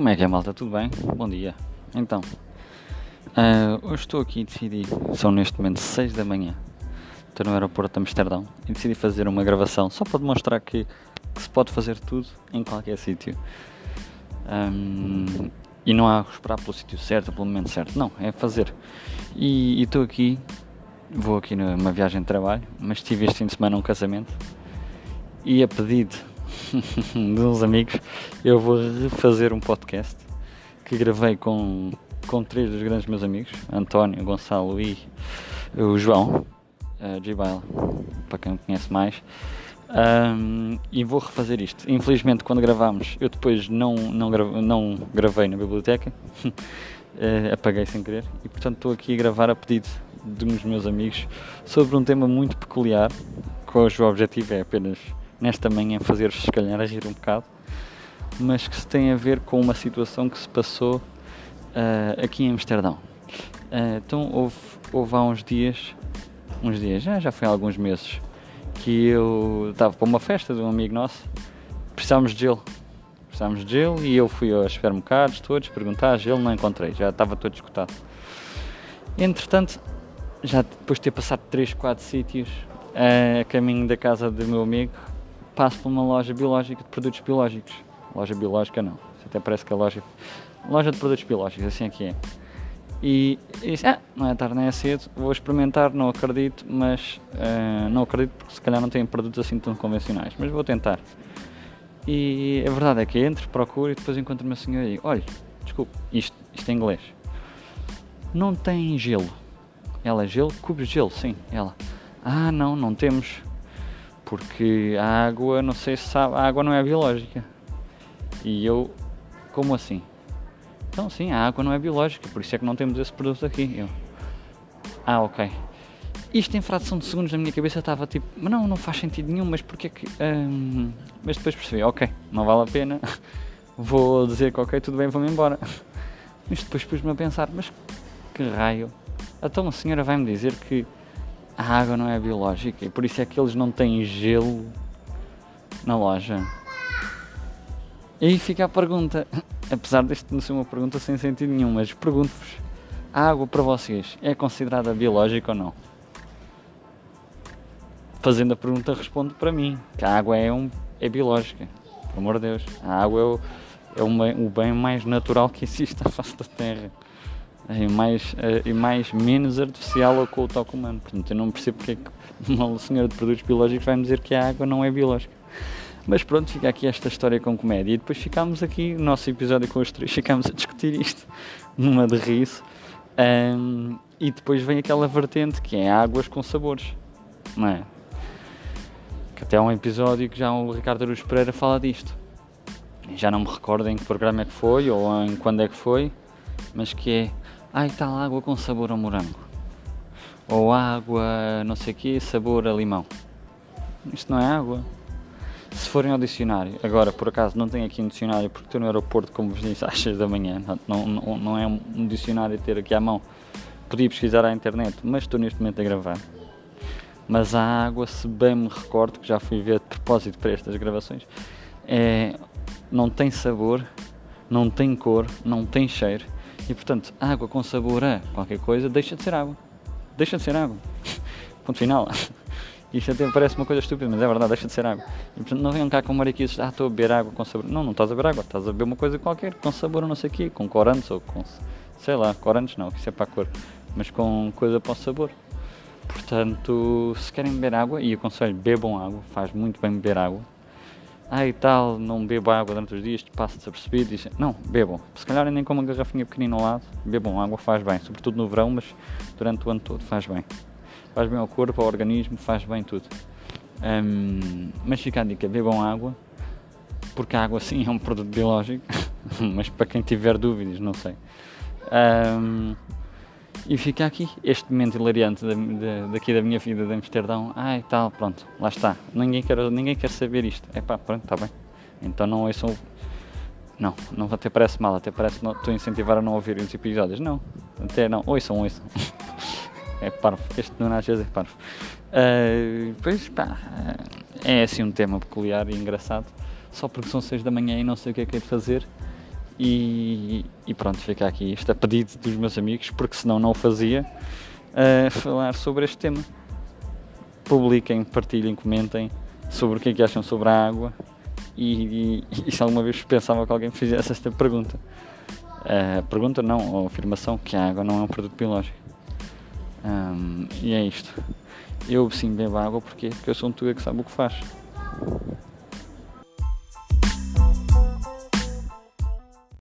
Como é que é, malta? Tudo bem? Bom dia. Então, uh, hoje estou aqui e decidi, são neste momento 6 da manhã, estou no aeroporto de Amsterdão e decidi fazer uma gravação só para demonstrar que, que se pode fazer tudo em qualquer sítio. Um, e não há esperar pelo sítio certo, pelo momento certo. Não, é fazer. E estou aqui, vou aqui numa viagem de trabalho, mas tive este fim de semana um casamento e a pedido de uns amigos, eu vou refazer um podcast que gravei com, com três dos grandes meus amigos, António, Gonçalo e o João, uh, G-Bile, para quem me conhece mais. Um, e vou refazer isto. Infelizmente, quando gravámos, eu depois não, não, não gravei na biblioteca, uh, apaguei sem querer, e portanto estou aqui a gravar a pedido de uns meus amigos sobre um tema muito peculiar, cujo objetivo é apenas nesta manhã fazer-vos se calhar a rir um bocado, mas que se tem a ver com uma situação que se passou uh, aqui em Amsterdão. Uh, então houve, houve há uns dias, uns dias, já, já foi há alguns meses, que eu estava para uma festa de um amigo nosso, precisávamos de gelo. Precisávamos de gelo e eu fui aos supermercados todos perguntar gelo, não encontrei, já estava todo escutado. Entretanto, já depois de ter passado 3, 4 sítios a caminho da casa do meu amigo, passo por uma loja biológica de produtos biológicos. Loja biológica não, isso até parece que é loja. Loja de produtos biológicos, assim é que é. E, disse, ah, não é tarde nem é cedo, vou experimentar, não acredito, mas uh, não acredito porque se calhar não tem produtos assim tão convencionais, mas vou tentar. E a verdade é que entro, procuro e depois encontro uma senhora e digo, olha, desculpe, isto, isto é inglês. Não tem gelo. Ela, gelo? Cubos de gelo, sim. Ela, ah não, não temos. Porque a água, não sei se sabe, a água não é biológica. E eu, como assim? Então sim, a água não é biológica, por isso é que não temos esse produto aqui. Eu, ah, ok. Isto em fração de segundos na minha cabeça estava tipo, mas não, não faz sentido nenhum, mas porque é que. Hum... Mas depois percebi, ok, não vale a pena, vou dizer que ok, tudo bem, vou-me embora. Mas depois pus-me a pensar, mas que raio? Então a senhora vai-me dizer que a água não é biológica e por isso é que eles não têm gelo na loja. E aí fica a pergunta, apesar deste não ser uma pergunta sem sentido nenhum, mas pergunto-vos: a água para vocês é considerada biológica ou não? Fazendo a pergunta, respondo para mim que a água é, um, é biológica, pelo amor de Deus. A água é o, é uma, o bem mais natural que existe à face da Terra e mais, eh, e mais menos artificial ao com o toque humano. Portanto, eu não percebo porque é que uma senhora de produtos biológicos vai me dizer que a água não é biológica. Mas pronto, fica aqui esta história com comédia. E depois ficámos aqui, no nosso episódio com os três, ficámos a discutir isto numa de riso. Um, e depois vem aquela vertente que é águas com sabores, não é? Que até há um episódio que já o Ricardo Aruz Pereira fala disto. Já não me recordo em que programa é que foi ou em quando é que foi, mas que é Ai, tal água com sabor a morango. Ou água, não sei o quê, sabor a limão. Isto não é água. Se forem ao dicionário, agora por acaso não tenho aqui um dicionário porque estou no aeroporto, como vos disse, às 6 da manhã, não, não, não é um dicionário ter aqui à mão. Podia pesquisar à internet, mas estou neste momento a gravar. Mas a água, se bem me recordo, que já fui ver de propósito para estas gravações, é, não tem sabor, não tem cor, não tem cheiro e portanto, água com sabor a qualquer coisa deixa de ser água. Deixa de ser água. Ponto final. Isto até parece uma coisa estúpida, mas é verdade, deixa de ser água. E portanto, não venham cá com mariquices, ah, estou a beber água com sabor. Não, não estás a beber água, estás a beber uma coisa qualquer, com sabor não sei o quê, com corantes ou com. sei lá, corantes não, isso é para a cor, mas com coisa para o sabor. Portanto, se querem beber água, e aconselho, bebam água, faz muito bem beber água e tal, não bebo água durante os dias, passo desapercebido. Dizem, não, bebam. Se calhar nem com uma garrafinha pequenina ao lado, bebam água, faz bem. Sobretudo no verão, mas durante o ano todo faz bem. Faz bem ao corpo, ao organismo, faz bem tudo. Um, mas fica a dica, bebam água, porque a água sim é um produto biológico, mas para quem tiver dúvidas, não sei. Um, e fica aqui este momento hilariante da, da, daqui da minha vida de Amsterdão. Ai, tal, pronto, lá está. Ninguém quer, ninguém quer saber isto. É pá, pronto, está bem. Então não ouçam. Não, não até parece mal, até parece que estou a incentivar a não ouvir os episódios. Não, até não, ouçam, ouçam. é parvo, este não às vezes é parvo. Uh, pois pá, é assim um tema peculiar e engraçado. Só porque são 6 da manhã e não sei o que é que é de fazer E, e pronto, fica aqui este a pedido dos meus amigos, porque senão não o fazia, a falar sobre este tema. Publiquem, partilhem, comentem sobre o que é que acham sobre a água e, e, e se alguma vez pensava que alguém fizesse esta pergunta. Uh, pergunta não, ou afirmação que a água não é um produto biológico. Um, e é isto. Eu sim bebo água porque, porque eu sou um tuga que sabe o que faz.